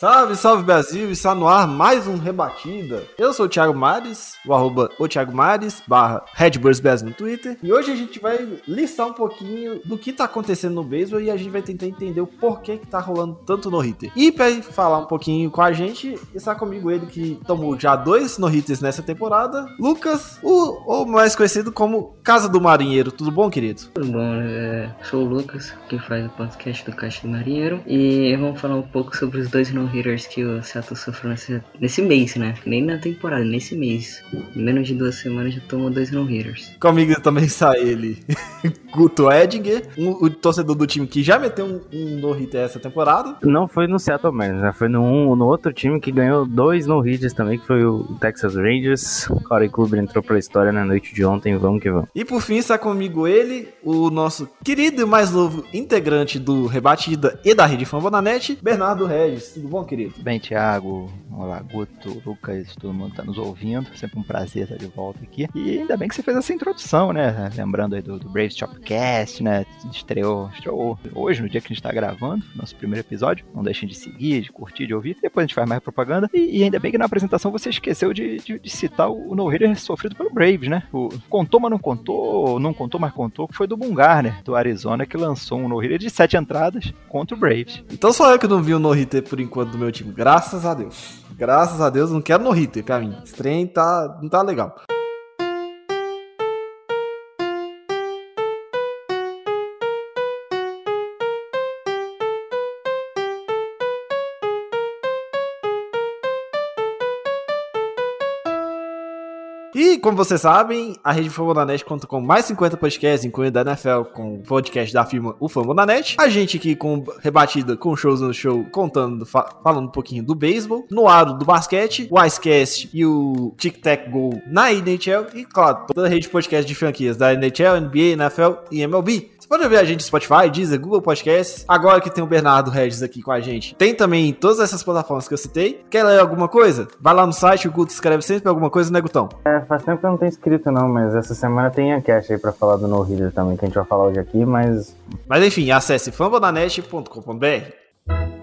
Salve, salve Brasil! Está no ar mais um Rebatida. Eu sou o Thiago Mares, o arroba o Thiago Mares, barra Redbirds Brasil no Twitter. E hoje a gente vai listar um pouquinho do que tá acontecendo no beisebol e a gente vai tentar entender o porquê que tá rolando tanto no hitter. E para falar um pouquinho com a gente, está comigo ele que tomou já dois no hitters nessa temporada, Lucas, o, o mais conhecido como Casa do Marinheiro. Tudo bom, querido? Tudo bom, é, sou o Lucas, que faz o podcast do Caixa do Marinheiro, e vamos falar um pouco sobre os dois no-hitters que o Seattle sofreu nesse, nesse mês, né? Nem na temporada, nesse mês. Em menos de duas semanas já tomou dois no-hitters. Comigo também está ele, Guto Edinger, um, o torcedor do time que já meteu um, um no-hitter essa temporada. Não foi no Seattle Mariners, né? Foi no, um, no outro time que ganhou dois no-hitters também, que foi o Texas Rangers. O Corey Kluber entrou pra história na noite de ontem, vamos que vamos. E por fim está comigo ele, o nosso querido e mais novo integrante do Rebatida e da Rede Fambonanet, Bernardo Regis. Tudo bom, querido? Bem, Thiago, olá, Guto, Lucas, todo mundo tá nos ouvindo. Sempre um prazer estar de volta aqui. E ainda bem que você fez essa introdução, né? Lembrando aí do, do Braves Shopcast, né? Estreou, estreou hoje, no dia que a gente tá gravando, nosso primeiro episódio. Não deixem de seguir, de curtir, de ouvir. Depois a gente faz mais propaganda. E, e ainda bem que na apresentação você esqueceu de, de, de citar o no-hitter sofrido pelo Braves, né? O, contou, mas não contou, não contou, mas contou, que foi do Bungarner, do Arizona, que lançou um no-hitter de sete entradas contra o Braves. Então só eu que não vi o no-hitter por enquanto do meu time. Graças a Deus. Graças a Deus, não quero no-hitter pra mim. Esse trem tá, não tá legal. E, como vocês sabem, a Rede Fambonanet conta com mais 50 podcasts, incluindo da NFL, com o podcast da firma O Fambonanet. A gente aqui com rebatida com shows no show, contando, fa falando um pouquinho do beisebol, no aro do basquete, o Icecast e o Tic Tac Go na NHL. E, claro, toda a rede de podcast de franquias da NHL, NBA, NFL e MLB. Você pode ouvir a gente no Spotify, Deezer, Google Podcasts. Agora que tem o Bernardo Regis aqui com a gente, tem também todas essas plataformas que eu citei. Quer ler alguma coisa? Vai lá no site, o Guto escreve sempre alguma coisa, né, Gutão? É, faz tempo que eu não tenho escrito não, mas essa semana tem a cash aí pra falar do no-hitter também, que a gente vai falar hoje aqui, mas Mas enfim, acesse fambonanet.com.br.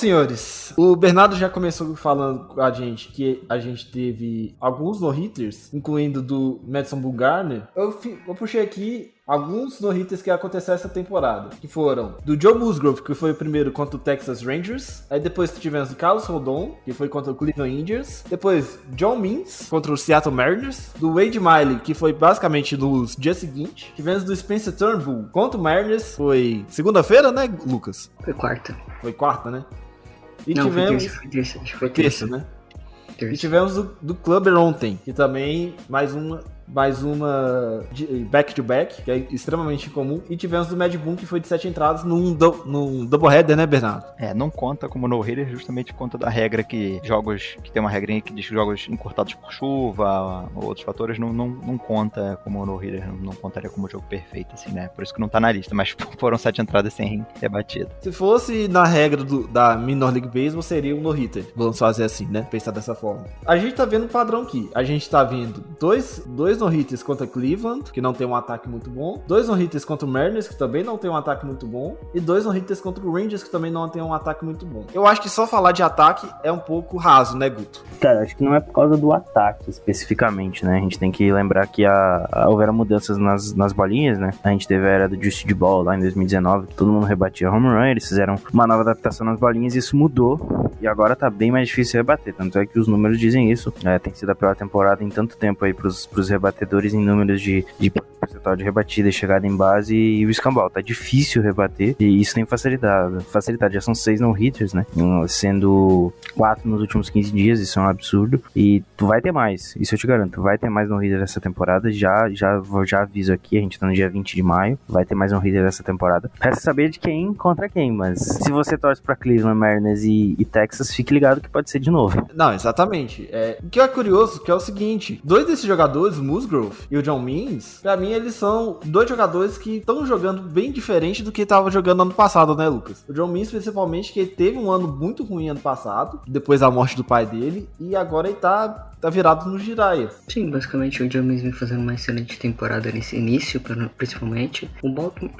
senhores, o Bernardo já começou falando com a gente que a gente teve alguns no-hitters, incluindo do Madison Bumgarner. Eu, eu puxei aqui alguns no-hitters que aconteceram essa temporada, que foram do Joe Musgrove, que foi o primeiro contra o Texas Rangers, aí depois tivemos do Carlos Rodon, que foi contra o Cleveland Indians, depois John Means contra o Seattle Mariners, do Wade Miley, que foi basicamente nos dias seguintes, tivemos do Spencer Turnbull contra o Mariners, foi segunda-feira, né, Lucas? Foi quarta. Foi quarta, né? E não, tivemos. foi terça, foi terça. Foi Terça, terça. né? E terça. tivemos do, do Clubber ontem, que também mais uma. Mais uma de- back-to-back, que é extremamente incomum. E tivemos do Mad Boom, que foi de sete entradas num, do, num doubleheader, né, Bernardo? É, não conta como no-hitter justamente por conta da regra que jogos, que tem uma regrinha que diz que jogos encurtados por chuva ou outros fatores não, não, não conta como no-hitter, não, não contaria como jogo perfeito, assim, né? Por isso que não tá na lista, mas foram sete entradas sem rebatida. Se fosse na regra do- da Minor League Baseball, seria um no-hitter. Vamos fazer assim, né? Pensar dessa forma. A gente tá vendo um padrão aqui. A gente tá vendo dois, dois no-hitters contra Cleveland, que não tem um ataque muito bom, dois no-hitters contra o Mariners, que também não tem um ataque muito bom, e dois no-hitters contra o Rangers, que também não tem um ataque muito bom. Eu acho que só falar de ataque é um pouco raso, né, Guto? Cara, acho que não é por causa do ataque especificamente, né? A gente tem que lembrar que a, a houveram mudanças nas, nas bolinhas, né? A gente teve a era do Just Ball lá em 2019, que todo mundo rebatia home run, eles fizeram uma nova adaptação nas bolinhas e isso mudou. E agora tá bem mais difícil rebater. Tanto é que os números dizem isso. É, tem sido a pior temporada em tanto tempo aí pros, pros rebatedores em números de, de percentual de rebatida chegada em base e o escambau. Tá difícil rebater e isso tem facilidade. Facilidade, já são seis no-hitters, né? Sendo quatro nos últimos 15 dias, isso é um absurdo. E tu vai ter mais, isso eu te garanto. Vai ter mais no-hitter essa temporada. Já, já, já aviso aqui, a gente tá no dia 20 de maio. Vai ter mais no-hitter essa temporada. Resta saber de quem contra quem, mas se você torce pra Cleveland, Mariners e, e Texas, fique ligado que pode ser de novo. Não, exatamente. É, o que é curioso que é o seguinte: dois desses jogadores, o Musgrove e o John Means, pra mim eles são dois jogadores que estão jogando bem diferente do que estavam jogando ano passado, né, Lucas? O John Means, principalmente, que teve um ano muito ruim ano passado, depois da morte do pai dele, e agora ele tá, tá virado no Jiraiya. Sim, basicamente o John Means vem fazendo uma excelente temporada nesse início, principalmente. O Baltimore,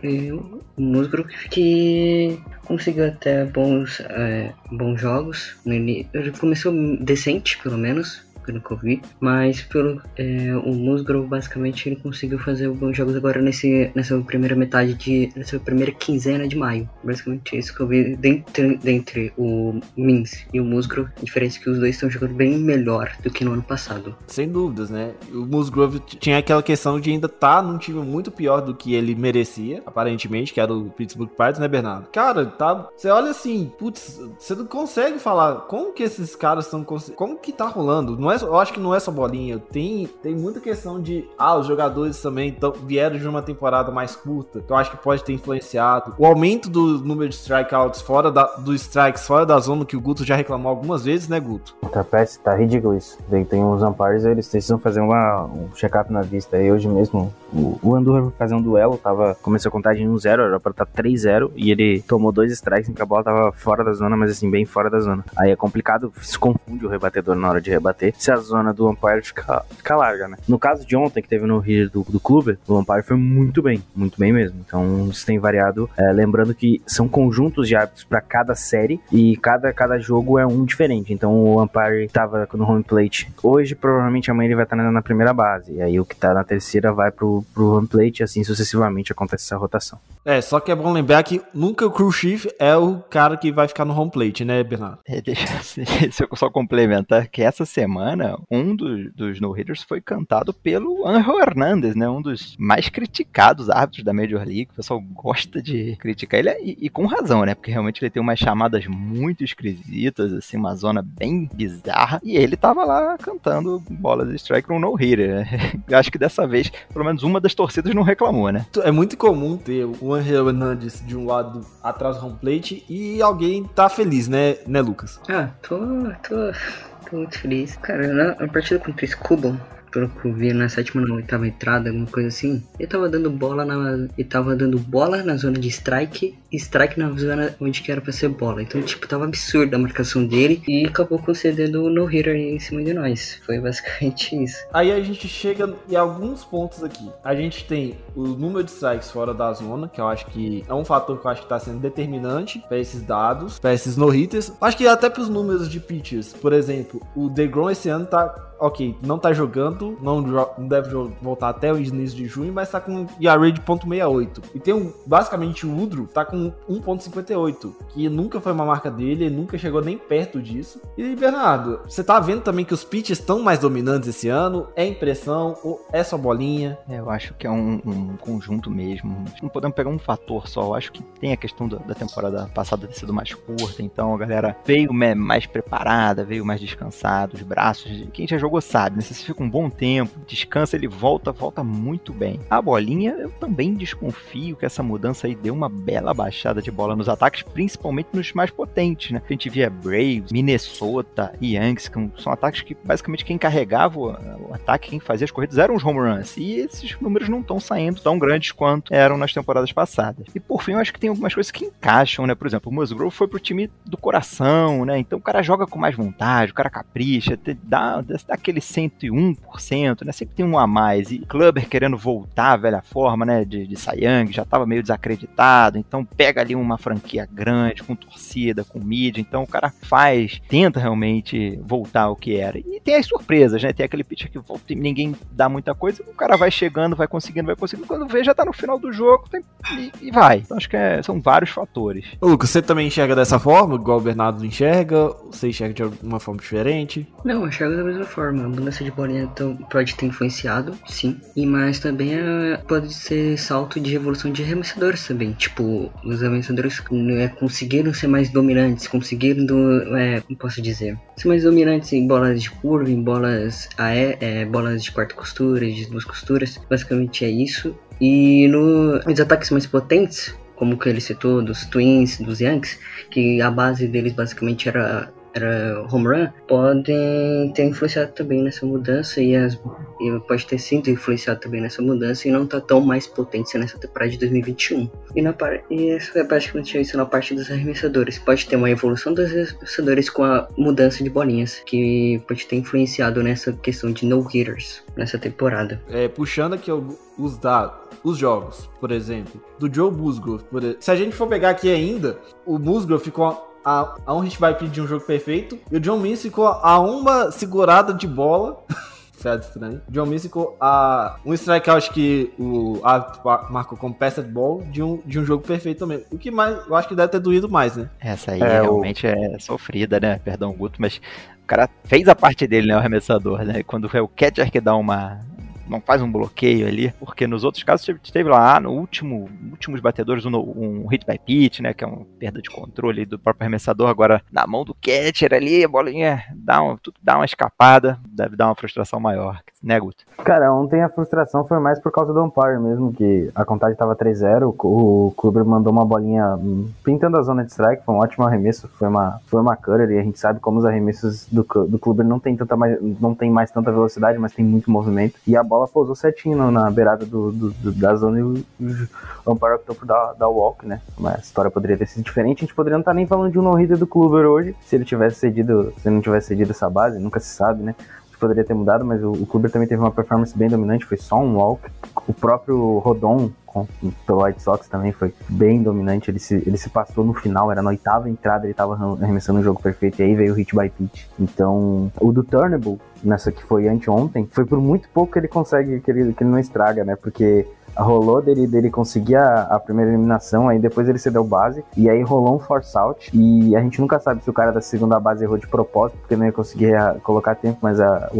o Musgrove, que conseguiu até bons, é, bons jogos. Ele começou decente, pelo menos pelo que eu vi. Mas pelo é, o Musgrove, basicamente, ele conseguiu fazer bons jogos agora nesse, nessa primeira metade de. nessa primeira quinzena de maio. Basicamente isso que eu vi dentre, dentre o Mins e o Musgrove. A diferença é que os dois estão jogando bem melhor do que no ano passado. Sem dúvidas, né? O Musgrove tinha aquela questão de ainda estar tá num time muito pior do que ele merecia, aparentemente, que era o Pittsburgh Pirates, né, Bernardo? Cara, tá. Você olha assim, putz, você não consegue falar como que esses caras estão. Como que tá rolando? Não é, eu acho que não é só bolinha. Tem, tem muita questão de. Ah, os jogadores também tão, vieram de uma temporada mais curta. Que eu acho que pode ter influenciado. O aumento do número de strikeouts fora da, do strikes fora da zona, que o Guto já reclamou algumas vezes, né, Guto? Tá, péssimo, tá ridículo isso. Tem, tem uns umpires, eles precisam fazer uma, um check-up na vista. E hoje mesmo, o, o Andorra foi fazer um duelo, tava, começou a contagem 1-0, era pra estar tá 3-0. E ele tomou dois strikes em que a bola tava fora da zona, mas assim, bem fora da zona. Aí é complicado, se confunde o rebatedor na hora de rebater. Se a zona do umpire fica, fica larga, né? No caso de ontem, que teve no Rio do, do clube, o umpire foi muito bem, muito bem mesmo. Então isso tem variado. É, lembrando que são conjuntos de hábitos para cada série e cada, cada jogo é um diferente. Então o umpire estava no home plate hoje, provavelmente amanhã ele vai estar na primeira base. E aí o que tá na terceira vai pro, pro home plate e assim sucessivamente acontece essa rotação. É, só que é bom lembrar que nunca o crew chief é o cara que vai ficar no home plate, né, Bernardo? É, deixa, deixa eu só complementar que essa semana um dos, dos no-hitters foi cantado pelo Angel Hernandez, né? Um dos mais criticados árbitros da Major League. O pessoal gosta de criticar ele e, e, com razão, né? Porque realmente ele tem umas chamadas muito esquisitas, assim, uma zona bem bizarra. E ele tava lá cantando bolas de strike no no-hitter. Né? Acho que dessa vez, pelo menos uma das torcidas não reclamou, né? É muito comum ter o Angel Hernandez de um lado atrás do home plate e alguém tá feliz, né, né Lucas? Ah, tô, tô tô muito feliz. Cara, na, partida contra o Scubble, pelo que eu vi na sétima ou oitava entrada, alguma coisa assim, ele tava dando bola na. Ele tava dando bola na zona de strike e strike na zona onde que era pra ser bola. Então, tipo, tava absurda a marcação dele e acabou concedendo o no hitter em cima de nós. Foi basicamente isso. Aí a gente chega em alguns pontos aqui. A gente tem o número de strikes fora da zona, que eu acho que é um fator que eu acho que tá sendo determinante para esses dados, para esses no hitters. Acho que até para os números de pitchers. Por exemplo, o DeGrom esse ano tá ok, não tá jogando, não, não deve voltar até o início de junho, mas tá com ERA de .68. E tem um, basicamente o Udro tá com 1.58, que nunca foi uma marca dele, ele nunca chegou nem perto disso. E Bernardo, você tá vendo também que os pitches estão mais dominantes esse ano? É impressão ou é só bolinha? É, eu acho que é um, um, conjunto mesmo. Não podemos pegar um fator só. Eu acho que tem a questão da, da temporada passada ter sido mais curta, então a galera veio mais preparada, veio mais descansada, os braços. Quem já jogou jogou sabe, né? Se você fica um bom tempo, descansa, ele volta, volta muito bem. A bolinha, eu também desconfio que essa mudança aí deu uma bela baixada de bola nos ataques, principalmente nos mais potentes, né? A gente via Braves, Minnesota e Yankees, que são ataques que basicamente quem carregava o, ataque, quem fazia as corridas eram os home runs. E esses números não estão saindo tão grandes quanto eram nas temporadas passadas. E por fim, eu acho que tem algumas coisas que encaixam, né? Por exemplo, o Musgrove foi pro time do coração, né? Então o cara joga com mais vontade, o cara capricha, dá, dá aquele 101%, né? Sempre tem um a mais. E Clubber querendo voltar à velha forma, né? De, de Sayang, já tava meio desacreditado. Então pega ali uma franquia grande, com torcida, com mídia. Então o cara faz, tenta realmente voltar ao que era. E tem as surpresas, né? Tem aquele pitcher que volta e ninguém dá muita coisa. O cara vai chegando, vai conseguindo, vai conseguindo. Quando vê, já tá no final do jogo tem, e, e, vai. Então acho que é, são vários fatores. Ô, Lucas, você também enxerga dessa forma, igual o Bernardo enxerga? Você enxerga de alguma forma diferente? Não, eu enxergo da mesma forma. A mudança de bolinha então, pode ter influenciado, sim. E mas também é, pode ser salto de evolução de arremessadores também. Tipo, os arremessadores é, conseguiram ser mais dominantes, conseguiram, do, é, como posso dizer, ser mais dominantes em bolas de curva, em bolas, aé, é, bolas de quarta costura, de duas costuras. Basicamente é isso. E no, nos ataques mais potentes, como que ele citou, dos Twins, dos Yankees, que a base deles basicamente era era home run, podem ter influenciado também nessa mudança e, as, e pode ter sido influenciado também nessa mudança e não tá tão mais potente nessa temporada de 2021. E, na, e isso é basicamente isso na parte dos arremessadores. Pode ter uma evolução dos arremessadores com a mudança de bolinhas, que pode ter influenciado nessa questão de no-hitters nessa temporada. É, puxando aqui os dados, os jogos, por exemplo, do Joe Musgrove. Se a gente for pegar aqui ainda, o Musgrove ficou a, a um hit by pitch de um jogo perfeito e o John Means ficou a uma segurada de bola. Fed estranho. John Means ficou a um strikeout que o árbitro marcou como pass ball de um, de um jogo perfeito também. O que mais, eu acho que deve ter doído mais, né? Essa aí é, realmente o... é sofrida, né? Perdão, Guto, mas o cara fez a parte dele, né? O arremessador, né? Quando é o catcher que dá uma, não faz um bloqueio ali, porque nos outros casos teve lá no último, últimos batedores um, um hit by pitch, né, que é uma perda de controle do próprio arremessador, agora na mão do catcher ali, a bolinha dá, um, tudo dá uma escapada, deve dar uma frustração maior, né, Guto? Cara, ontem a frustração foi mais por causa do umpire mesmo, que a contagem estava 3-0, o Kluber mandou uma bolinha pintando a zona de strike, foi um ótimo arremesso, foi uma, foi uma cutter, e a gente sabe como os arremessos do, do Kluber não tem, tanta mais, não tem mais tanta velocidade, mas tem muito movimento, e a bola bola pousou certinho na beirada do, do, do da zona e o, o Amparo optou por dar, dar walk, né? Mas a história poderia ter sido diferente. A gente poderia não estar tá nem falando de um no-hitter do Kluber hoje, se ele tivesse cedido, se ele não tivesse cedido essa base, nunca se sabe, né? Poderia ter mudado, mas o, o Kluber também teve uma performance bem dominante, foi só um walk. O próprio Rodon com, pelo White Sox também foi bem dominante. Ele se, ele se passou no final, era na oitava entrada, ele estava arremessando o jogo perfeito e aí veio o hit by pitch. Então, o do Turnable, nessa que foi anteontem, foi por muito pouco que ele consegue, que ele, que ele não estraga, né? Porque rolou dele, dele conseguir a, a, primeira eliminação, aí depois ele cedeu base, e aí rolou um force out, e a gente nunca sabe se o cara da segunda base errou de propósito, porque não ia conseguir a, colocar tempo, mas a,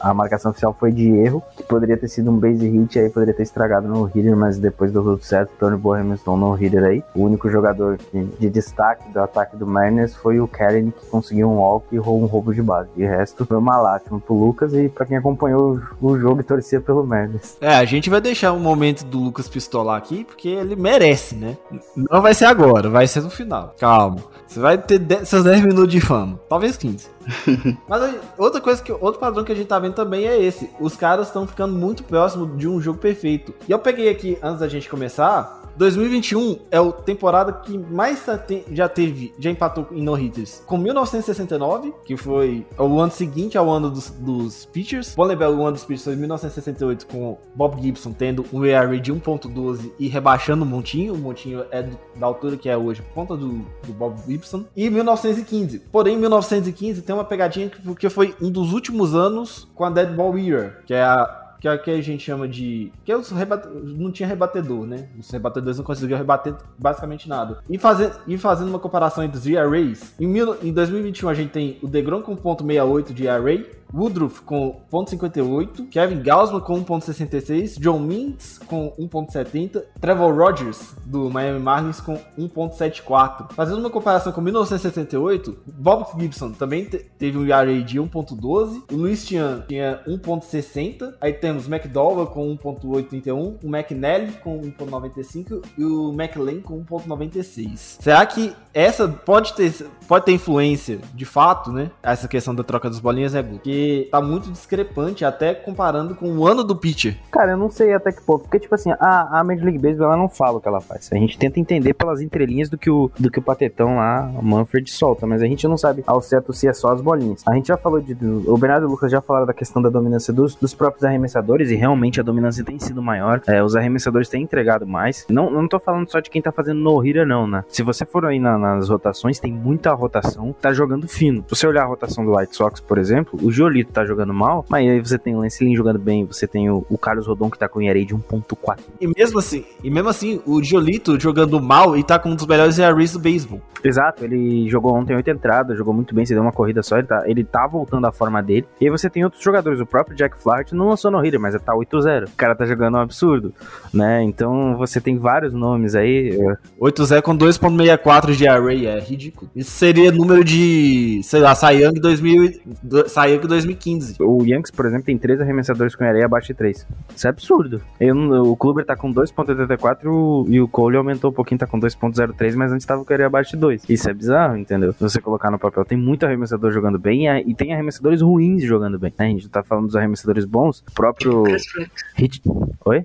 a marcação oficial foi de erro, que poderia ter sido um base hit, aí poderia ter estragado no hitter, mas depois do tudo certo, Tony arremessou no hitter aí. O único jogador que, de destaque do ataque do Mariners foi o Karen, que conseguiu um walk e um roubo de base. De resto, foi uma lástima pro Lucas e pra quem acompanhou o, o jogo e torcia pelo Mariners. É, a gente vai deixar um momento do Lucas pistolar aqui, porque ele merece, né? Não vai ser agora, vai ser no final. Calma. Você vai ter seus 10 minutos de fama. Talvez 15. Mas aí, outra coisa que. Outro padrão que a gente tá vendo também é esse. Os caras estão ficando muito próximos de um jogo perfeito. E eu peguei aqui, antes da gente começar, 2021 é a temporada que mais já teve, já empatou em no-hitters com 1969, que foi o ano seguinte ao ano dos, dos pitchers. Bom lembrar, o ano dos pitchers foi 1968 com Bob Gibson tendo um ERA de 1.12 e rebaixando o Montinho. O Montinho é do, da altura que é hoje por conta do, do Bob Gibson. E 1915. Porém, 1915 tem uma pegadinha porque foi um dos últimos anos com a Dead Ball Year, que é a que é o que a gente chama de. que os rebate... não tinha rebatedor, né? Os rebatedores não conseguiam rebater basicamente nada. E, fazer... e fazendo uma comparação entre os ERAs, em, mil... em 2021 a gente tem o DeGrom com 0.68 de ERA, Woodruff com 0.58, Kevin Gausman com 1.66, John Means com 1.70, Trevor Rogers do Miami Marlins com 1.74. Fazendo uma comparação com 1968, Bob Gibson também teve um ERA de 1.12, o Luis Tian tinha 1.60, aí temos McDowell com 1.831, o McNally com 1.95 e o McLean com 1.96. Será que essa pode ter, pode ter influência, de fato, né? Essa questão da troca das bolinhas é porque tá muito discrepante, até comparando com o ano do pitcher. Cara, eu não sei até que ponto, porque, tipo assim, a, a Major League Baseball, ela não fala o que ela faz. A gente tenta entender pelas entrelinhas do que o, do que o patetão lá, o Manfred, solta, mas a gente não sabe ao certo se é só as bolinhas. A gente já falou de. O Bernardo e o Lucas já falaram da questão da dominância dos, dos próprios arremessadores, e realmente a dominância tem sido maior. É, os arremessadores têm entregado mais. Não, não tô falando só de quem tá fazendo no-hitter, não, né? Se você for aí na- nas rotações, tem muita rotação, tá jogando fino. Se você olhar a rotação do White Sox, por exemplo, o Giolito tá jogando mal, mas aí você tem o Lance Lynn jogando bem, você tem o, o Carlos Rodon que tá com ERA de 1.4. E mesmo assim, e mesmo assim, o Giolito jogando mal e tá com um dos melhores ERAs do beisebol. Exato, ele jogou ontem oito entradas, jogou muito bem, se deu uma corrida só, ele tá, ele tá voltando à forma dele. E aí você tem outros jogadores, o próprio Jack Flaherty não lançou no hitter, mas tá 8-0. O cara tá jogando um absurdo, né? Então você tem vários nomes aí. 8-0 com 2.64 de ERA, é ridículo. Isso seria número de, sei lá, Cy Young 2000, do- Cy Young 2015. O Yankees, por exemplo, tem três arremessadores com ERA abaixo de 3. Isso é absurdo. Eu o Kluber tá com 2.84 e o- Cole aumentou um pouquinho, tá com 2.03, mas antes tava com ERA abaixo de 2. Isso é bizarro, entendeu? Se você colocar no papel, tem muito arremessador jogando bem e, e tem arremessadores ruins jogando bem. né? A gente tá falando dos arremessadores bons, o próprio Chris Flex. Hit... Oi?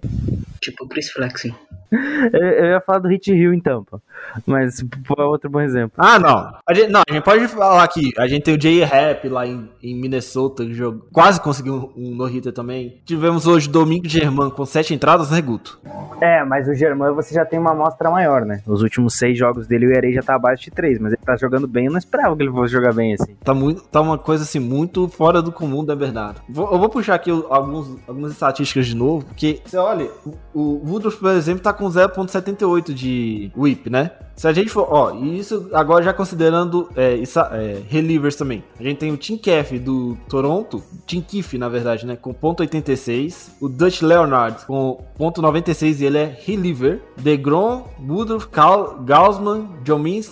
Tipo Chris Flexing. Eu, ia falar do Hit Hill em Tampa, mas é outro bom exemplo. Ah, não. A gente, não, a gente pode falar aqui. A gente tem o Jay Rap lá em, em Minnesota, que jogou, quase conseguiu um, um no-hitter também. Tivemos hoje Domingo Germán com sete entradas, né, Guto? É, mas o Germán você já tem uma amostra maior, né? Os últimos seis jogos dele, o ERA já tá abaixo de 3, mas ele tá jogando bem, eu não esperava que ele fosse jogar bem assim. Tá, muito, tá uma coisa assim, muito fora do comum da verdade. Vou- eu vou puxar aqui alguns, algumas estatísticas de novo, porque você olha, o Woodruff, por exemplo, tá com 0.78 de whip, né? Se a gente for, ó, e isso agora já considerando é, isso, é, relievers também. A gente tem o Tim Keff do Toronto, Tim Keefe, na verdade, né, com ponto .86, o Dutch Leonard com ponto .96 e ele é reliever, DeGrom, Woodruff, Cal, Gaussman, John Means,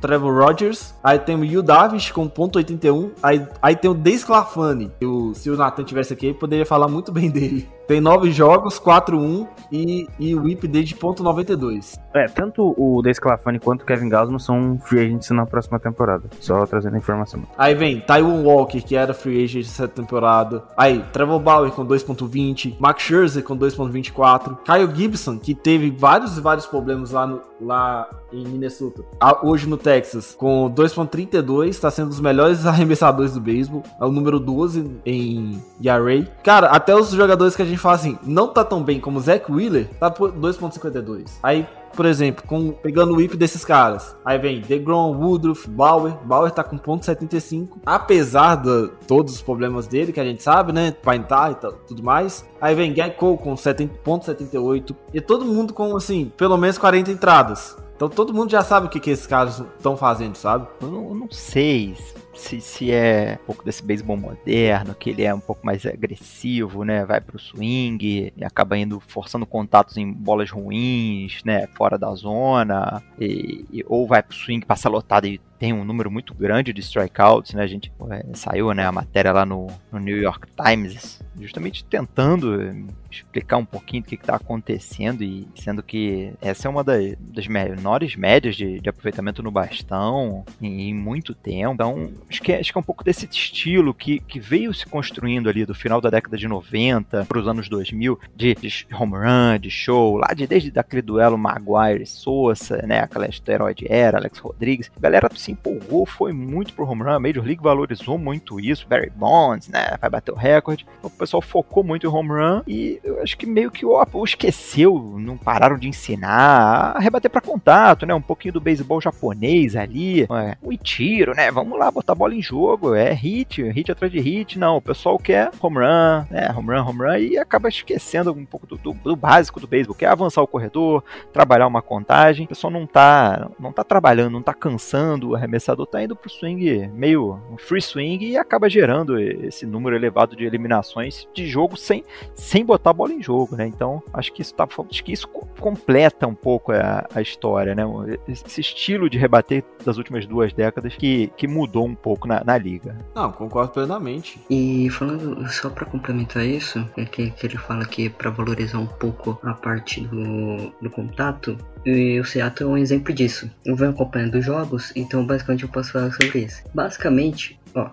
Trevor, Trevor Rogers, aí tem o Yu Davis com ponto .81, aí, aí tem o Desclafani, o, se o Nathan tivesse aqui, ele poderia falar muito bem dele. Tem nove jogos, 4-1 e, e o whip dele de ponto .92. É, tanto o Desclafani quanto o Kevin Gausman são free agents na próxima temporada. Só trazendo a informação. Aí vem Taiwan Walker, que era free agent essa temporada. Aí, Trevor Bauer com 2.20, Max Scherzer com 2.24, Kyle Gibson, que teve vários e vários problemas lá, no- lá em Minnesota. Ah, Hoje no Texas, com 2.32, está sendo um dos melhores arremessadores do beisebol. É o número 12 em ERA. Cara, até os jogadores que a gente fala assim, não tá tão bem como o Zach Wheeler, tá por 2.52. Aí por exemplo, com, pegando o whip desses caras. Aí vem DeGrom, Woodruff, Bauer. Bauer tá com ponto .75. Apesar de todos os problemas dele, que a gente sabe, né? Paintar e tal, tudo mais. Aí vem Gecko com 70 ponto .78. E todo mundo com, assim, pelo menos 40 entradas. Então todo mundo já sabe o que, que esses caras estão fazendo, sabe? Eu não, eu não sei se, se é um pouco desse beisebol moderno, que ele é um pouco mais agressivo, né? Vai pro swing e acaba indo forçando contatos em bolas ruins, né? Fora da zona, e, e- ou vai pro swing, passa lotado e tem um número muito grande de strikeouts, né? A gente é, saiu, né, a matéria lá no, no New York Times, justamente tentando eh, explicar um pouquinho do que está acontecendo e sendo que essa é uma das, das menores médias de, de aproveitamento no bastão em, em muito tempo. Então, acho que, é, acho que é um pouco desse estilo que, que veio se construindo ali do final da década de 90 para os anos 2000, de, de home run, de show, lá de desde aquele duelo Maguire e Sousa, né, aquela esteroide era, Alex Rodrigues, a galera empolgou, foi muito pro home run, a Major League valorizou muito isso, Barry Bonds, né, vai bater o recorde, o pessoal focou muito em home run e eu acho que meio que o esqueceu, não pararam de ensinar a rebater para contato, né, um pouquinho do beisebol japonês ali, é, o tiro, né, vamos lá botar a bola em jogo, é hit, hit atrás de hit, não, o pessoal quer home run, né, home run, home run e acaba esquecendo um pouco do, do, do básico do beisebol, que é avançar o corredor, trabalhar uma contagem, o pessoal não tá, não tá trabalhando, não tá cansando, arremessador tá indo pro swing meio um free swing e acaba gerando esse número elevado de eliminações de jogo sem, sem botar a bola em jogo, né? Então, acho que isso tá, acho que isso co- completa um pouco a, a história, né? Esse estilo de rebater das últimas duas décadas que, que mudou um pouco na, na liga. Não, concordo plenamente. E falando, só pra complementar isso, é que, que ele fala que pra valorizar um pouco a parte do, do contato, e o Seattle é um exemplo disso. Eu venho acompanhando os jogos, então basicamente eu posso falar sobre isso. Basicamente, ó,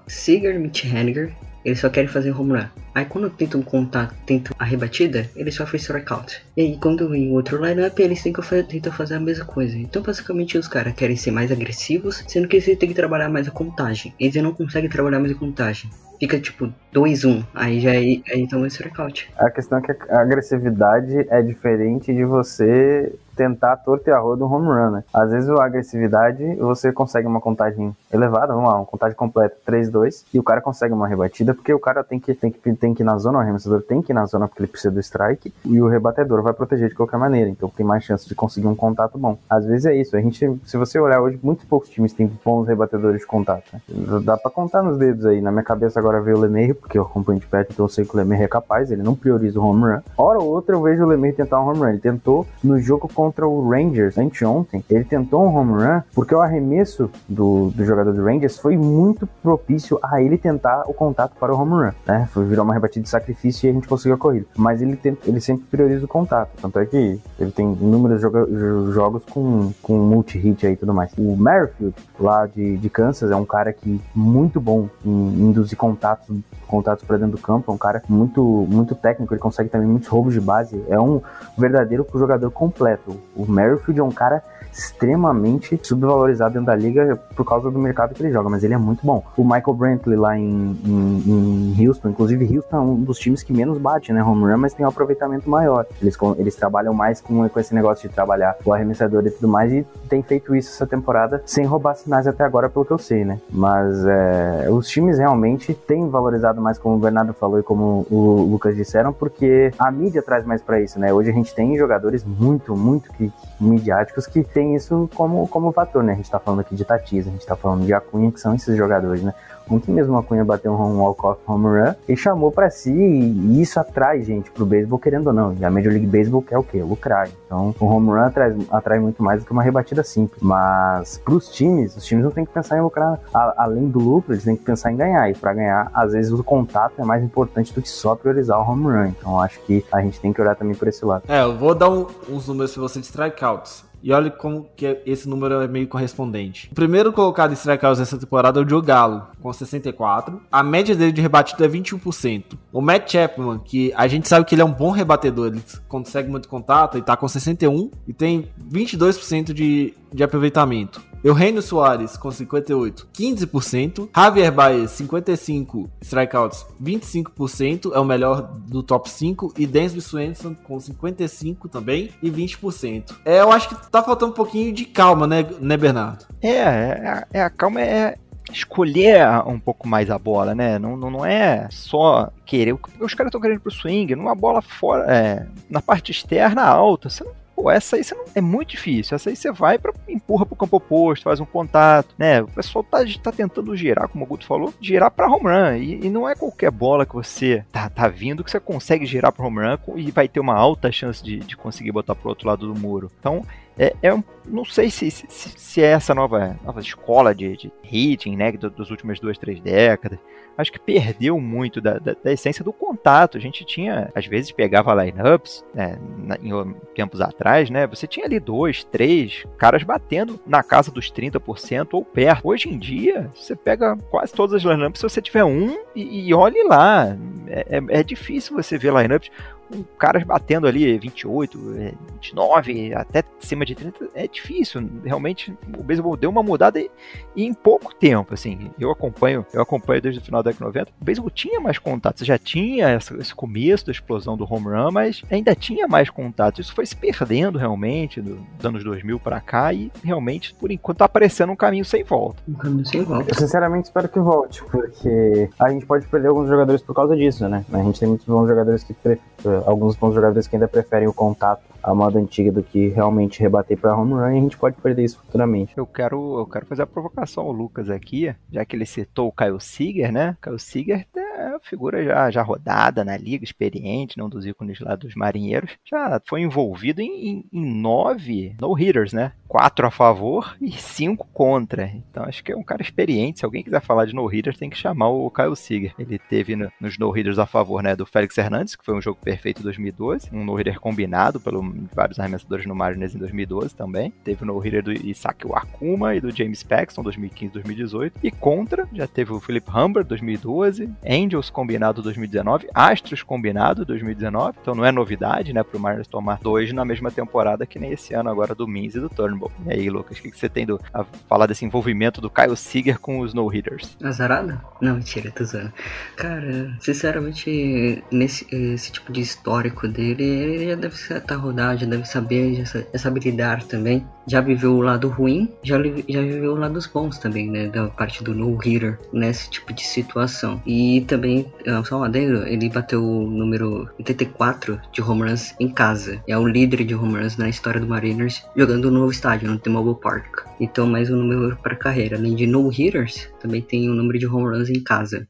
Mitch Haniger, eles só querem fazer home run. Aí quando tentam contar, tentam a rebatida, eles sofrem strikeout. E aí quando em outro lineup, eles tentam fazer, tentam fazer a mesma coisa. Então basicamente os caras querem ser mais agressivos, sendo que eles têm que trabalhar mais a contagem. Eles não conseguem trabalhar mais a contagem. Fica tipo 2-1, aí já é, então é strikeout. A questão é que a agressividade é diferente de você tentar torto e a roda um home run, né? Às vezes a agressividade, você consegue uma contagem elevada, vamos lá, uma contagem completa 3-2, e o cara consegue uma rebatida, porque o cara tem que, tem que, tem que ir na zona, o arremessador tem que ir na zona porque ele precisa do strike, e o rebatedor vai proteger de qualquer maneira, então tem mais chance de conseguir um contato bom. Às vezes é isso, a gente, se você olhar hoje, muito poucos times têm bons rebatedores de contato, né? Dá pra contar nos dedos aí, na minha cabeça agora veio o Lemeir, porque eu acompanho de perto, então eu sei que o Lemeir é capaz, ele não prioriza o home run. Hora ou outra eu vejo o Lemeir tentar um home run, ele tentou no jogo com contra o Rangers anteontem, ele tentou um home run porque o arremesso do, do jogador do Rangers foi muito propício a ele tentar o contato para o home run, né? Foi uma rebatida de sacrifício e a gente conseguiu a corrida. Mas ele, tem, ele sempre prioriza o contato, tanto é que ele tem inúmeros joga, jogos com, com multi-hit aí e tudo mais. O Merrifield, lá de, de Kansas, é um cara que muito bom em induzir contatos contatos para dentro do campo, é um cara muito muito técnico, ele consegue também muitos roubos de base, é um verdadeiro jogador completo. O Merrifield é um cara extremamente subvalorizado dentro da liga por causa do mercado que ele joga, mas ele é muito bom. O Michael Brantley lá em, em, em Houston, inclusive Houston é um dos times que menos bate, né, home run, mas tem um aproveitamento maior. Eles, eles trabalham mais com, com esse negócio de trabalhar o arremessador e tudo mais e tem feito isso essa temporada sem roubar sinais até agora, pelo que eu sei, né? Mas é, os times realmente têm valorizado mais, como o Bernardo falou e como o Lucas disseram, porque a mídia traz mais para isso, né? Hoje a gente tem jogadores muito, muito que, midiáticos que tem isso como, como fator, né? A gente tá falando aqui de Tatis, a gente tá falando de Acunha, que são esses jogadores, né? Ontem mesmo a Cunha bateu um walk-off home run e chamou para si, e isso atrai gente pro beisebol, querendo ou não. E a Major League Baseball quer o quê? Lucrar. Então, o home run atrai, atrai muito mais do que uma rebatida simples. Mas pros times, os times não tem que pensar em lucrar a, além do lucro, eles têm que pensar em ganhar. E para ganhar, às vezes o contato é mais importante do que só priorizar o home run. Então, acho que a gente tem que olhar também por esse lado. É, eu vou dar um, uns números pra você de strikeouts. E olha como que esse número é meio correspondente. O primeiro colocado em strikeouts nessa temporada é o Joe Gallo, com 64. A média dele de rebatida é 21%. O Matt Chapman, que a gente sabe que ele é um bom rebatedor, ele consegue muito contato, e tá com 61 e tem 22% de, de aproveitamento. Eugenio Soares com 58, 15%. Javier Baez, 55 strikeouts, 25%, é o melhor do top 5. E Dansby Swenson com 55 também e 20%. É, eu acho que tá faltando um pouquinho de calma, né, né Bernardo? É, é, é a calma é, escolher um pouco mais a bola, né? Não, não, não é só querer. Os caras estão querendo pro swing, numa bola fora, é, na parte externa alta. Você não Pô, essa aí não, é muito difícil. Essa aí você vai para empurra pro campo oposto, faz um contato, né? O pessoal tá, tá tentando girar, como o Guto falou, girar para home run. E, e, não é qualquer bola que você tá, tá vindo que você consegue girar para home run e vai ter uma alta chance de, de conseguir botar pro outro lado do muro. Então, é, é um, não sei se, se, se, é essa nova, nova escola de, de hitting, né, das últimas duas, três décadas. Acho que perdeu muito da, da, da essência do contato. A gente tinha, às vezes, pegava lineups, né, em tempos atrás, né, você tinha ali dois, três caras batendo na casa dos 30% ou perto. Hoje em dia, você pega quase todas as lineups se você tiver um e, e olhe lá. É, é, é difícil você ver lineups com caras batendo ali 28, 29, é, até cima de 30, é difícil. Realmente o beisebol deu uma mudada e, e, em pouco tempo, assim. Eu acompanho, eu acompanho desde o final da década 90. O beisebol tinha mais contatos, já tinha essa, esse começo da explosão do home run, mas ainda tinha mais contatos. Isso foi se perdendo realmente do, dos anos 2000 para cá e realmente por enquanto tá aparecendo um caminho sem volta. Um caminho sem volta. Eu sinceramente espero que volte, porque a gente pode perder alguns jogadores por causa disso, né? A gente tem muitos bons jogadores que alguns bons jogadores que ainda preferem o contato à moda antiga do que realmente rebater para home run e a gente pode perder isso futuramente. Eu quero, eu quero fazer a provocação ao Lucas aqui, já que ele citou o Kyle Seager, né? Kyle Seager figura já, já rodada na liga, experiente, não dos ícones lá dos marinheiros, já foi envolvido em, em, em nove no-hitters, né? Quatro a favor e cinco contra. Então acho que é um cara experiente. Se alguém quiser falar de no-hitters, tem que chamar o Kyle Seager. Ele teve no, nos no-hitters a favor né, do Félix Hernandes, que foi um jogo perfeito em 2012, um no-hitter combinado pelos vários arremessadores no Mariners em 2012 também. Teve o no-hitter do Isaac Wakuma e do James Paxton 2015-2018. E contra, já teve o Philip Humber 2012, Angels combinado 2019, Astros combinado 2019. Então não é novidade, né, pro Mariners tomar dois na mesma temporada que nem esse ano agora do Means e do Turnbull. E aí, Lucas, o que, que você tem do, a falar desse envolvimento do Kyle Seager com os no-hitters? Azarada? Não, mentira, tô zoando. Cara, sinceramente, nesse esse tipo de histórico dele, ele já deve estar tá rodado, já deve saber, já sabe lidar também. Já viveu o lado ruim, já, já viveu o lado dos bons também, né? Da parte do no-hitter nesse tipo de situação. E também, ah, só um adendo, ele bateu o número 84 de home runs em casa. É o líder de home runs na história do Mariners, jogando no novo estádio, no T-Mobile Park. Então, mais um número para carreira. Além de no-hitters, também tem o um número de home runs em casa.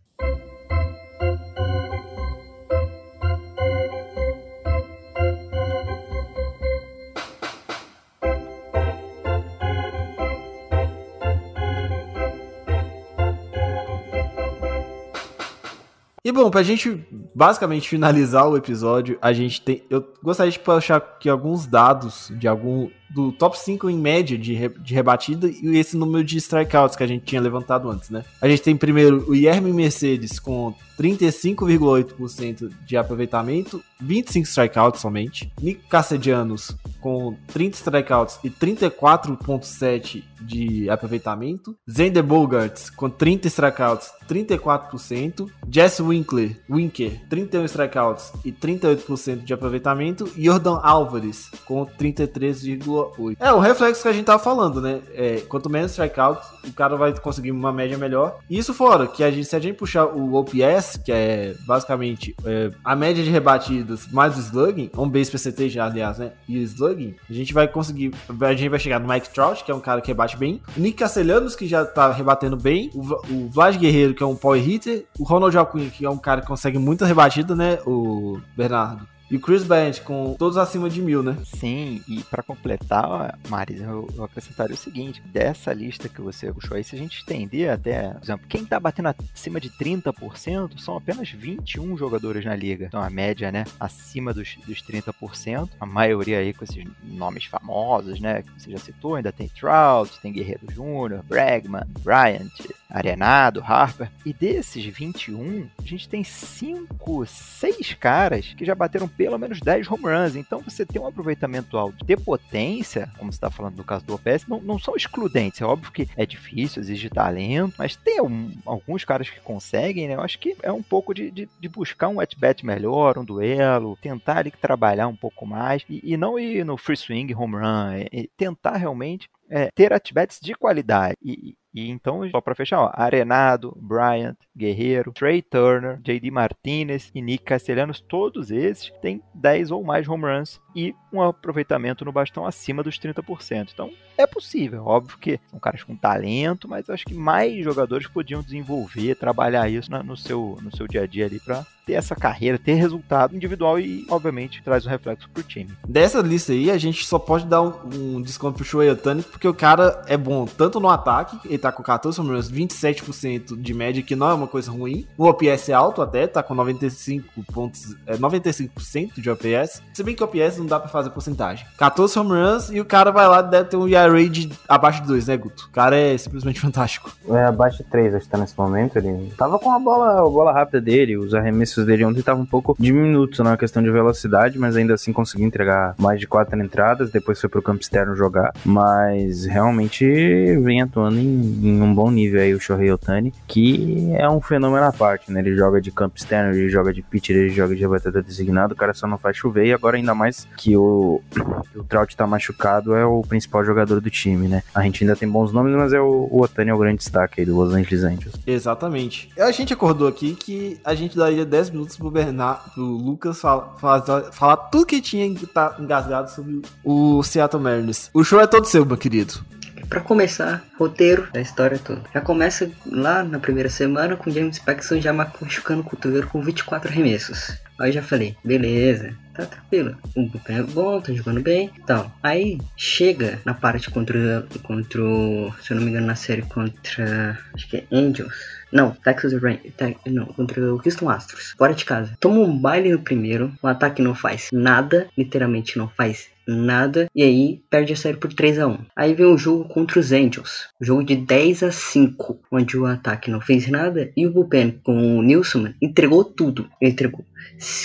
Bom, pra gente basicamente finalizar o episódio, a gente tem. Eu gostaria de puxar aqui alguns dados de algum. Do top 5 em média de, re, de rebatida e esse número de strikeouts que a gente tinha levantado antes, né? A gente tem primeiro o Yerme Mercedes com 35,8% de aproveitamento, 25 strikeouts somente. Nick Castellanos com 30 strikeouts e 34,7% de aproveitamento. Zender Bogarts com 30 strikeouts, 34%. Jess Winkler, Winker, 31 strikeouts e 38% de aproveitamento. E Jordan Álvares com 33,8%. É o reflexo que a gente tava falando, né? É, quanto menos strikeouts, o cara vai conseguir uma média melhor. E isso fora, que a gente, se a gente puxar o OPS, que é basicamente é, a média de rebatidas mais o slugging, on base percentage, aliás, né? E o slugging, a gente vai conseguir. A gente vai chegar no Mike Trout, que é um cara que rebate bem. Nick Castellanos, que já tá rebatendo bem. O, o Vlad Guerreiro, que é um power hitter. O Ronald Alcunha, que é um cara que consegue muita rebatida, né? O Bernardo. E Chris Bryant com todos acima de mil, né? Sim, e para completar, Maris, eu, eu acrescentaria o seguinte: dessa lista que você puxou aí, se a gente estender até, por exemplo, quem tá batendo acima de 30% são apenas 21 jogadores na liga. Então a média, né, acima dos, dos 30%, a maioria aí com esses nomes famosos, né, que você já citou, ainda tem Trout, tem Guerreiro Júnior, Bregman, Bryant, Arenado, Harper. E desses 21, a gente tem 5, 6 caras que já bateram pelo menos 10 home runs. Então você tem um aproveitamento alto. Ter potência, como você está falando no caso do OPS, não, não são excludentes. É óbvio que é difícil, exige talento, mas tem um, alguns caras que conseguem, né? Eu acho que é um pouco de, de, de buscar um at-bat melhor, um duelo, tentar ali trabalhar um pouco mais e, e não ir no free swing home run, é, é tentar realmente é, ter at-bats de qualidade. E, e então, só para fechar, ó, Arenado, Bryant, Guerreiro, Trey Turner, JD Martinez e Nick Castellanos, todos esses têm 10 ou mais home runs e um aproveitamento no bastão acima dos 30%. Então, é possível, óbvio que são caras com talento, mas acho que mais jogadores podiam desenvolver, trabalhar isso no, seu, no seu dia a dia ali para ter essa carreira, ter resultado individual e, obviamente, traz um reflexo pro time. Dessa lista aí, a gente só pode dar um, um desconto pro Shohei Otani, porque o cara é bom tanto no ataque, ele tá com 14 home 27% de média, que não é uma coisa ruim. O OPS é alto até, tá com 95 pontos, é, 95% de OPS. Se bem que o OPS não dá pra fazer porcentagem. 14 home runs e o cara vai lá deve ter um De abaixo de 2, né, Guto? O cara é simplesmente fantástico. É abaixo de 3, acho que tá nesse momento. Ele tava com a bola, a bola rápida dele, os arremessos dele ontem estavam um pouco diminutos na questão de velocidade, mas ainda assim conseguiu entregar mais de 4 entradas. Depois foi pro campo externo jogar, mas realmente vem atuando em, em um bom nível aí o Shohei Otani, que é um fenômeno à parte, né? Ele joga de campo externo, ele joga de pitcher, ele joga de rebatedor designado, o cara só não faz chover e agora ainda mais que o, o Trout tá machucado, é o principal jogador do time, né? A gente ainda tem bons nomes, mas é o, o Otani é o grande destaque aí do Los Angeles Angels. Exatamente. A gente acordou aqui que a gente daria 10 minutos pro Bernardo, pro Lucas falar, falar, tudo que tinha tá engasgado sobre o Seattle Mariners. O show é todo seu, meu querido. Pra começar, roteiro da história toda. Já começa lá na primeira semana com James Paxson já machucando o cotovelo com 24 arremessos. Aí já falei, beleza, tá tranquilo. O bullpen é bom, tá jogando bem tal. Aí chega na parte contra, contra se eu não me engano, na série contra, acho que é Angels. Não, Texas Rangers. Te, não, contra o Houston Astros. Fora de casa. Toma um baile no primeiro. O ataque não faz nada. Literalmente não faz nada. E aí perde a série por 3 a 1 Aí vem o jogo contra os Angels. Jogo de 10 a 5 Onde o ataque não fez nada. E o Bullpen com o Nilsson entregou tudo. Entregou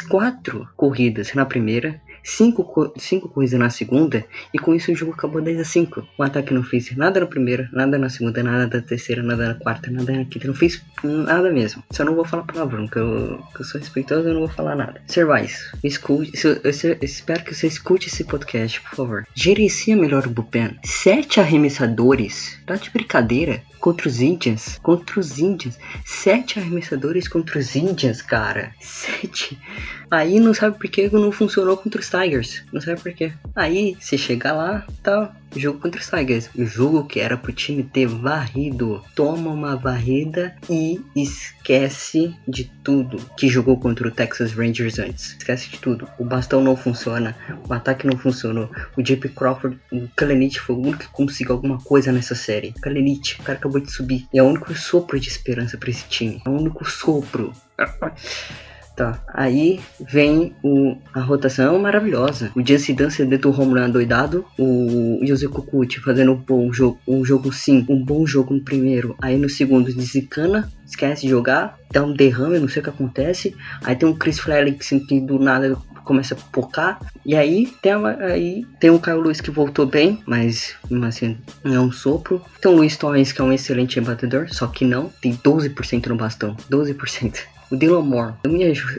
quatro corridas na primeira cinco, cinco corridas na segunda, e com isso o jogo acabou 10 a 5. O ataque não fez nada na primeira, nada na segunda, nada na terceira, nada na quarta, nada na quinta, não fez nada mesmo. Só não vou falar palavrão, que eu, que eu sou respeitoso, eu não vou falar nada. Servais, escute, eu, eu, eu, espero que você escute esse podcast, por favor. Gerencia melhor o bullpen. Sete arremessadores, tá de brincadeira? contra os Indians. Contra os Indians. Sete arremessadores contra os Indians, cara. Sete. Aí não sabe por que não funcionou contra os Tigers. Não sabe por quê. Aí você chega lá, tá. Jogo contra os Tigers. O jogo que era pro time ter varrido. Toma uma varrida e esquece de tudo que jogou contra o Texas Rangers antes. Esquece de tudo. O bastão não funciona. O ataque não funcionou. O JP Crawford, o Kalenich foi o único que conseguiu alguma coisa nessa série. Kalenich, o cara acabou de subir. É o único sopro de esperança para esse time. É o único sopro. Tá, aí vem o, a rotação maravilhosa. O Jancy Dancer dentro do home run doidado. O Jose Kukuchi fazendo um bom jogo, um jogo sim, um bom jogo no primeiro. Aí no segundo desencana, esquece de jogar, dá um derrame, não sei o que acontece. Aí tem um Chris Felix que do nada começa a pocar. E aí tem, aí tem o Kyle Lewis que voltou bem, mas assim, não é um sopro. Tem o Luiz Torres que é um excelente batedor, só que não, tem 12% no bastão. 12%. O Dylan Moore.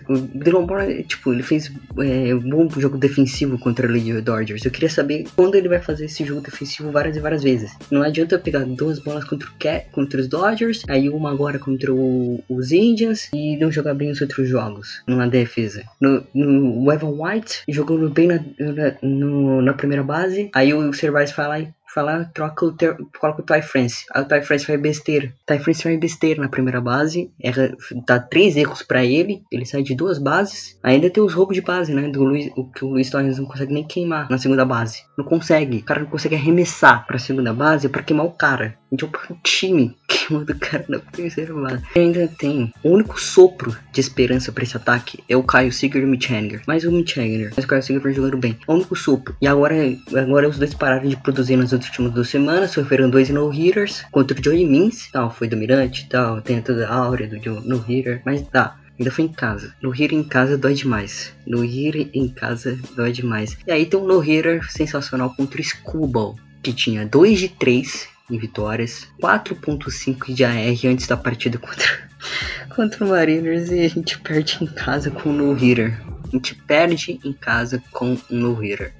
O Dylan Moore, tipo, ele fez é, um bom jogo defensivo contra o Dodgers. Eu queria saber quando ele vai fazer esse jogo defensivo várias e várias vezes. Não adianta pegar duas bolas contra, o Cat, contra os Dodgers, aí uma agora contra o, os Indians e não jogar bem os outros jogos na defesa. No, no o Evan White jogou bem na, na, no, na primeira base, aí o Cervais vai lá e falar, troca o coloca o Ty France. Aí o Ty France vai besteira. Ty France vai besteira na primeira base, erra, dá três erros para ele, ele sai de duas bases. Ainda tem os roubos de base, né? Do Luiz, o que o Luiz Torres não consegue nem queimar na segunda base. Não consegue. O cara não consegue arremessar pra segunda base para queimar o cara. Então para o time queimando o cara na terceira base. E ainda tem o único sopro de esperança para esse ataque é o Caio Seager e o Mitch Haniger. Mais o Mitch Haniger, mas o Caio Seager vem jogando bem. É o único sopro. E agora, agora os dois pararam de produzir nas últimas duas semanas, sofreram dois no-hitters contra o Joey Mins, tal, foi dominante, tal, tem toda a áurea do no-hitter, mas tá. Ainda foi em casa. No hitter em casa dói demais. No hitter em casa dói demais. E aí tem um no hitter sensacional contra o Scubal, que tinha 2 de 3 em vitórias, 4.5 de AR antes da partida contra, contra o Mariners e a gente perde em casa com o no hitter. A gente perde em casa com um no hitter.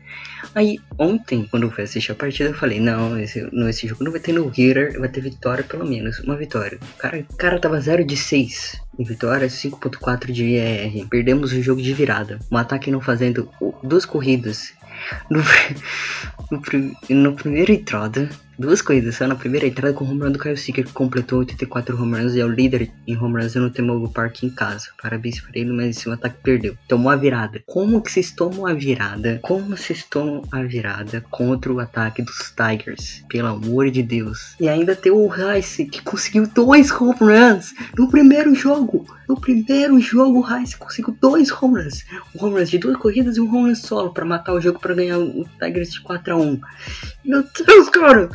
Aí ontem, quando eu fui assistir a partida, eu falei, não, esse, esse jogo não vai ter no hitter, vai ter vitória pelo menos, uma vitória. O cara, o cara tava 0 de 6 em vitória, 5.4 de ER. Perdemos o jogo de virada. Um ataque não fazendo duas corridas no, no, no primeiro entrada duas coisas. Só na primeira entrada com o home run do Kyle Seeker, que completou 84 home runs e é o líder em home runs no T-Mobile Park em casa. Parabéns pra ele, mas o ataque perdeu. Tomou a virada. Como que vocês tomam a virada? Como vocês tomam a virada contra o ataque dos Tigers? Pelo amor de Deus. E ainda tem o Rice, que conseguiu dois home runs no primeiro jogo. No primeiro jogo, o Rice conseguiu dois home runs. Um home runs de duas corridas e um home run solo para matar o jogo para ganhar o Tigers de 4 a 1 Meu Deus, cara!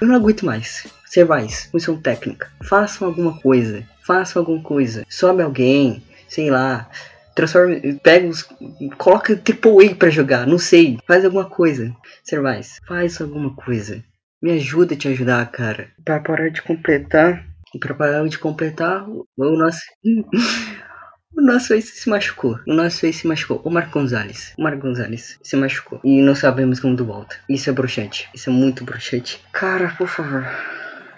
Eu não aguento mais. Servais, missão técnica. Façam alguma coisa. Façam alguma coisa. Sobe alguém, sei lá. Transforme. Pega os. Coloca Triple A pra jogar. Não sei. Faz alguma coisa. Servais, faz alguma coisa. Me ajuda a te ajudar, cara. Pra parar de completar. Pra parar de completar o nosso. O nosso Ace se machucou. O nosso Ace se machucou. O Marco Gonzalez. O Marco Gonzalez se machucou. E não sabemos quando volta. Isso é bruxante. Isso é muito bruxante. Cara, por favor.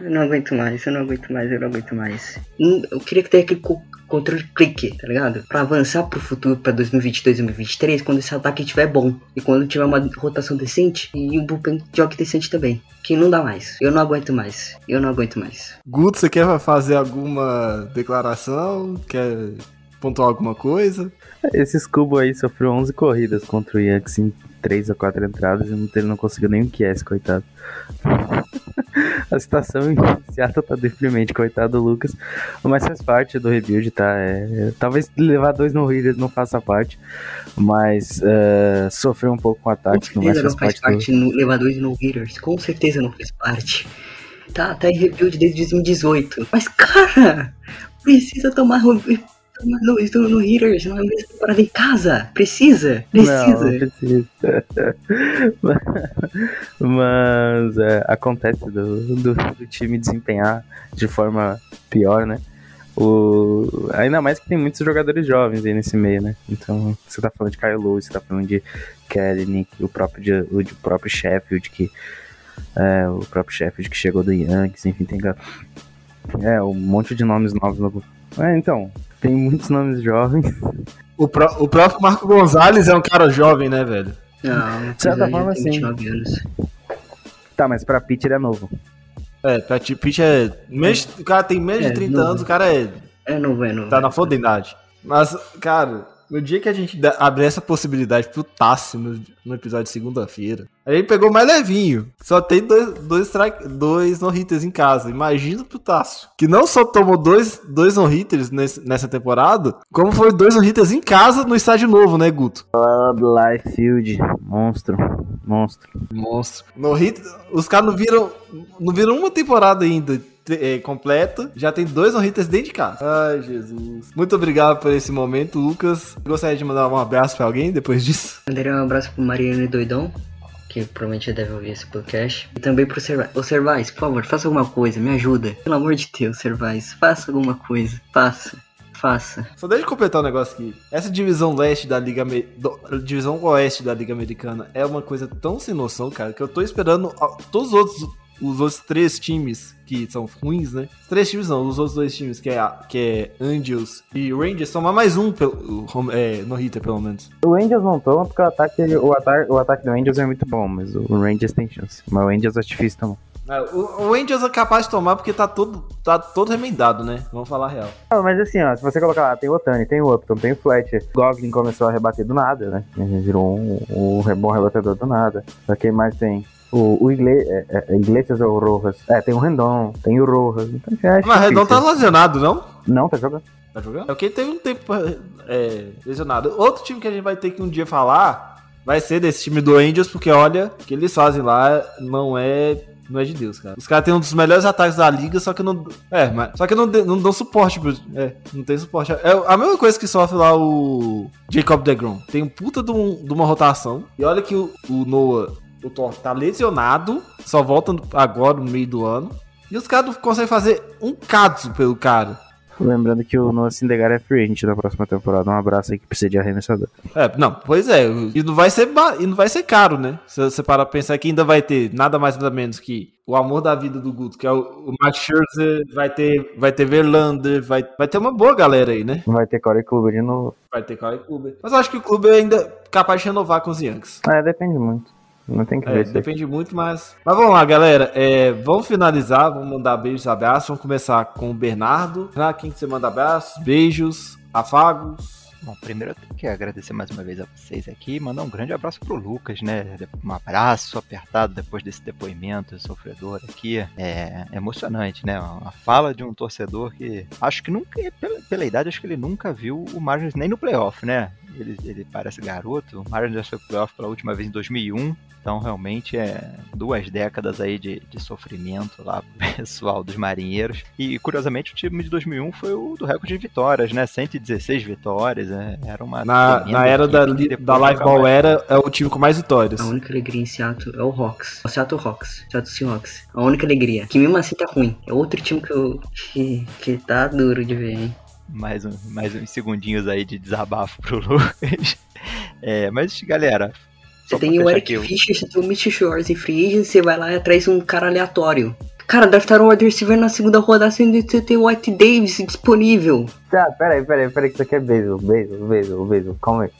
Eu não aguento mais, eu não aguento mais, eu não aguento mais. Hum, eu queria que tenha aquele controle clique, tá ligado? Pra avançar pro futuro, pra 2022, 2023, quando esse ataque estiver bom. E quando tiver uma rotação decente e um bullpen jogue decente também. Que não dá mais. Eu não aguento mais. Eu não aguento mais. Guto, você quer fazer alguma declaração? Quer pontuar alguma coisa? Esse Scoobo aí sofreu 11 corridas contra o Yankees em 3 ou 4 entradas e não, ele não conseguiu que é, coitado. A situação em Seattle tá deprimente, coitado do Lucas. Mas faz parte do rebuild, tá? É, talvez levar dois no Hitters não faça parte, mas uh, sofreu um pouco com o ataque. Com certeza não faz parte, do... no levar dois no Hitters. Com certeza não faz parte. Tá, tá em rebuild desde 2018. Mas, cara, precisa tomar no, estou no Hitters, não é mesmo temporada em casa. Precisa, precisa. Não precisa. Mas é, acontece do, do, do, time desempenhar de forma pior, né? O, ainda mais que tem muitos jogadores jovens aí nesse meio, né? Então, você tá falando de Kyle Lewis, você tá falando de Kelly, o próprio, o, o próprio Sheffield, que é, o próprio Sheffield que chegou do Yankees, enfim, tem é, um monte de nomes novos no, é, então, tem muitos nomes jovens. O, pró o próprio Marco Gonzalez é um cara jovem, né, velho? Não, de certa forma, assim. Tá, mas pra Pitt ele é novo. É, pra Pitt é. Menos, o cara tem menos é, de 30 novo. anos, o cara é. É novo, é novo. Tá na flor da idade. Mas, cara, no dia que a gente abrir essa possibilidade pro Tassi no, no episódio de segunda-feira, a gente pegou mais levinho. Só tem dois, dois, dois no-hitters em casa. Imagina pro Tasso. Que não só tomou dois, dois no-hitters nessa temporada, como foi dois no-hitters em casa no estádio novo, né, Guto? Life Field. Monstro. Monstro. Monstro. No-hit, os caras não viram, não viram uma temporada ainda é, completa. Já tem dois no-hitters dentro de casa. Ai, Jesus. Muito obrigado por esse momento, Lucas. Gostaria de mandar um abraço pra alguém depois disso? Mandarei um abraço pro Mariano e Doidão. Que provavelmente deve ouvir esse podcast. E também pro Servais. Ô Servais, por favor, faça alguma coisa, me ajuda. Pelo amor de Deus, Servais, faça alguma coisa. Faça faça. Só deixa eu completar um negócio aqui. Essa divisão leste da Liga do, divisão oeste da Liga Americana é uma coisa tão sem noção, cara, que eu tô esperando todos os outros os outros três times que são ruins, né? Três times não, os outros dois times que é, que é Angels e Rangers tomar mais um pelo, é, no Hitter, pelo menos. O Angels não toma porque o ataque, o, ataque, o ataque do Angels é muito bom, mas o Rangers tem chance. Mas o Angels é difícil tomar. É, o, o Angels é capaz de tomar porque tá todo, tá todo remendado, né? Vamos falar a real. Não, mas assim, ó, se você colocar lá, tem o Otani, tem o Upton, tem o Fletcher. Goblin começou a rebater do nada, né? Virou um, um bom rebatedor do nada. Pra quem mais tem? O, o Igle, é, é, Iglesias ou o Rojas? É, tem o Rendon, tem o Rojas. Então já Mas o Rendon tá lesionado, não? Não, tá jogando. Tá jogando? É porque teve um tempo é, lesionado. Outro time que a gente vai ter que um dia falar vai ser desse time do Angels, porque olha, o que eles fazem lá não é não é de Deus, cara. Os caras têm um dos melhores ataques da liga, só que não. É, mas. Só que não, não dão suporte. Pro, é, não tem suporte. É a mesma coisa que sofre lá o Jacob DeGrom. Tem um puta de, um, de uma rotação. E olha que o, o Noah o Thor tá lesionado, só volta agora no meio do ano. E os caras conseguem fazer um caso pelo cara. Lembrando que o Noah Syndergaard é free agent na próxima temporada. Um abraço aí que precisa de arremessador. É, não, pois é. E não vai ser, e não vai ser caro, né? Se você parar pra pensar que ainda vai ter nada mais nada menos que o amor da vida do Guto, que é o, o Max Scherzer, vai ter, vai ter Verlander, vai, vai ter uma boa galera aí, né? Vai ter Corey Kluber de novo. Vai ter Corey Kluber. Mas eu acho que o clube é ainda capaz de renovar com os Yankees. É, depende muito. Não tem que ver. É, depende muito, mas. Mas vamos lá, galera. É, vamos finalizar, vamos mandar beijos, abraços. Vamos começar com o Bernardo. Quem que você manda abraços? Beijos, afagos. Bom, primeiro eu tenho que agradecer mais uma vez a vocês aqui e mandar um grande abraço pro Lucas, né? Um abraço apertado depois desse depoimento sofredor aqui. É emocionante, né? Uma fala de um torcedor que acho que nunca, pela, pela idade, acho que ele nunca viu o Margins nem no playoff, né? Ele, ele parece garoto. O Marlins já foi playoff pela última vez em 2001. Então, realmente, é duas décadas aí de, de sofrimento lá pessoal dos marinheiros. E, curiosamente, o time de 2001 foi o do recorde de vitórias, né? 116 vitórias. Né? Era uma. Na, na era da, da Live Ball Era, é o time com mais vitórias. A única alegria em Seattle é o Hawks. O Seattle Hawks. Seattle Seahawks. A única alegria. Que mesmo assim tá ruim. É outro time que, eu, que, que tá duro de ver, hein? Mais, um, mais uns segundinhos aí de desabafo pro Lucas. É, mas, galera. Você tem o Eric Fischer, você tem o Mitch Shores em Free Agent, você vai lá e traz um cara aleatório. Cara, draftaram o wide receiver na segunda rodada sendo que você tem o White Davis disponível. Tá, peraí, peraí, peraí, que isso aqui é beisebol, beisebol, beisebol, beisebol, calma aí.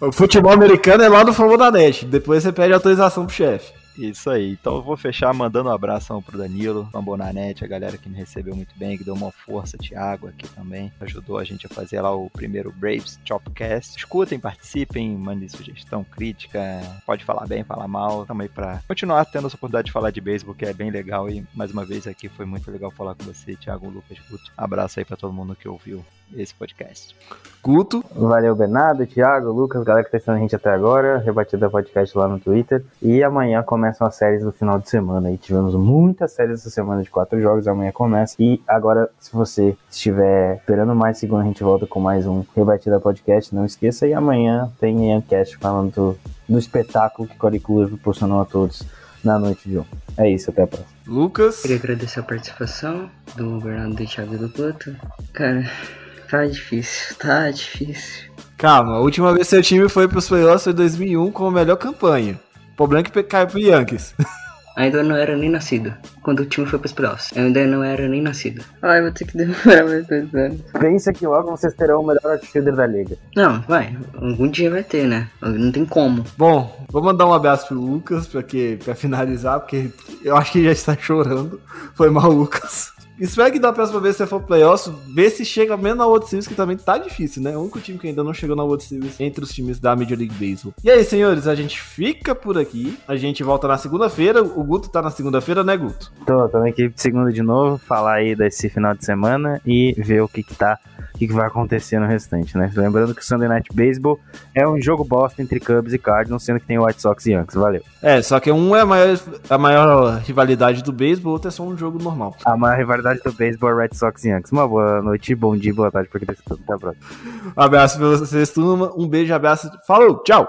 O futebol americano é lá do Fórmula da Net. Depois você pede autorização pro chefe. Isso aí. Então eu vou fechar mandando um abração pro Danilo, a Bonanete, a galera que me recebeu muito bem, que deu uma força, Thiago aqui também, ajudou a gente a fazer lá o primeiro Braves Chopcast. Escutem, participem, mandem sugestão, crítica, pode falar bem, falar mal, também pra continuar tendo essa oportunidade de falar de beisebol, que é bem legal e mais uma vez aqui foi muito legal falar com você, Thiago Lucas Guto. Abraço aí pra todo mundo que ouviu esse podcast. Guto. Valeu, Bernardo, Thiago, Lucas, galera que tá assistindo a gente até agora. Rebatida podcast lá no Twitter. E amanhã começam as séries do final de semana. E tivemos muitas séries essa semana de quatro jogos. Amanhã começa. E agora, se você estiver esperando mais, segunda a gente volta com mais um Rebatida podcast. Não esqueça. E amanhã tem Iancast falando do, do espetáculo que Kluber proporcionou a todos na noite de ontem. É isso, até a próxima. Lucas. Queria agradecer a participação do Bernardo, do Thiago e do Pluto. Cara, tá difícil, tá difícil. Calma, a última vez que seu time foi pros playoffs foi em 2001 com a melhor campanha. O problema é que caiu pro Yankees. Ainda não era nem nascido. Quando o time foi pros playoffs. Eu ainda não era nem nascido. Ai, vou ter que demorar mais dois anos. Pensa que logo vocês terão o melhor outfielder da liga. Não, vai. Algum dia vai ter, né? Não tem como. Bom, vou mandar um abraço pro Lucas pra, que, pra finalizar, porque eu acho que ele já está chorando. Foi mal, Lucas. Espero que da próxima vez que você for playoffs, vê se chega mesmo na World Series, que também tá difícil, né? O único time que ainda não chegou na World Series entre os times da Major League Baseball. E aí, senhores, a gente fica por aqui. A gente volta na segunda-feira. O Guto tá na segunda-feira, né, Guto? Tô, tô na equipe de segunda de novo, falar aí desse final de semana e ver o que que tá, o que vai acontecer no restante, né? Lembrando que o Sunday Night Baseball é um jogo bosta entre Cubs e Cardinals, sendo que tem White Sox e Yankees. Valeu. É, só que um é a maior, a maior rivalidade do beisebol, o outro é só um jogo normal. A maior rivalidade do beisebol é Red Sox e Yankees. Uma boa noite, bom dia, boa tarde, porque desse tudo. Até a próxima. Um abraço pra vocês, turma. Um beijo, abraço. Falou, tchau!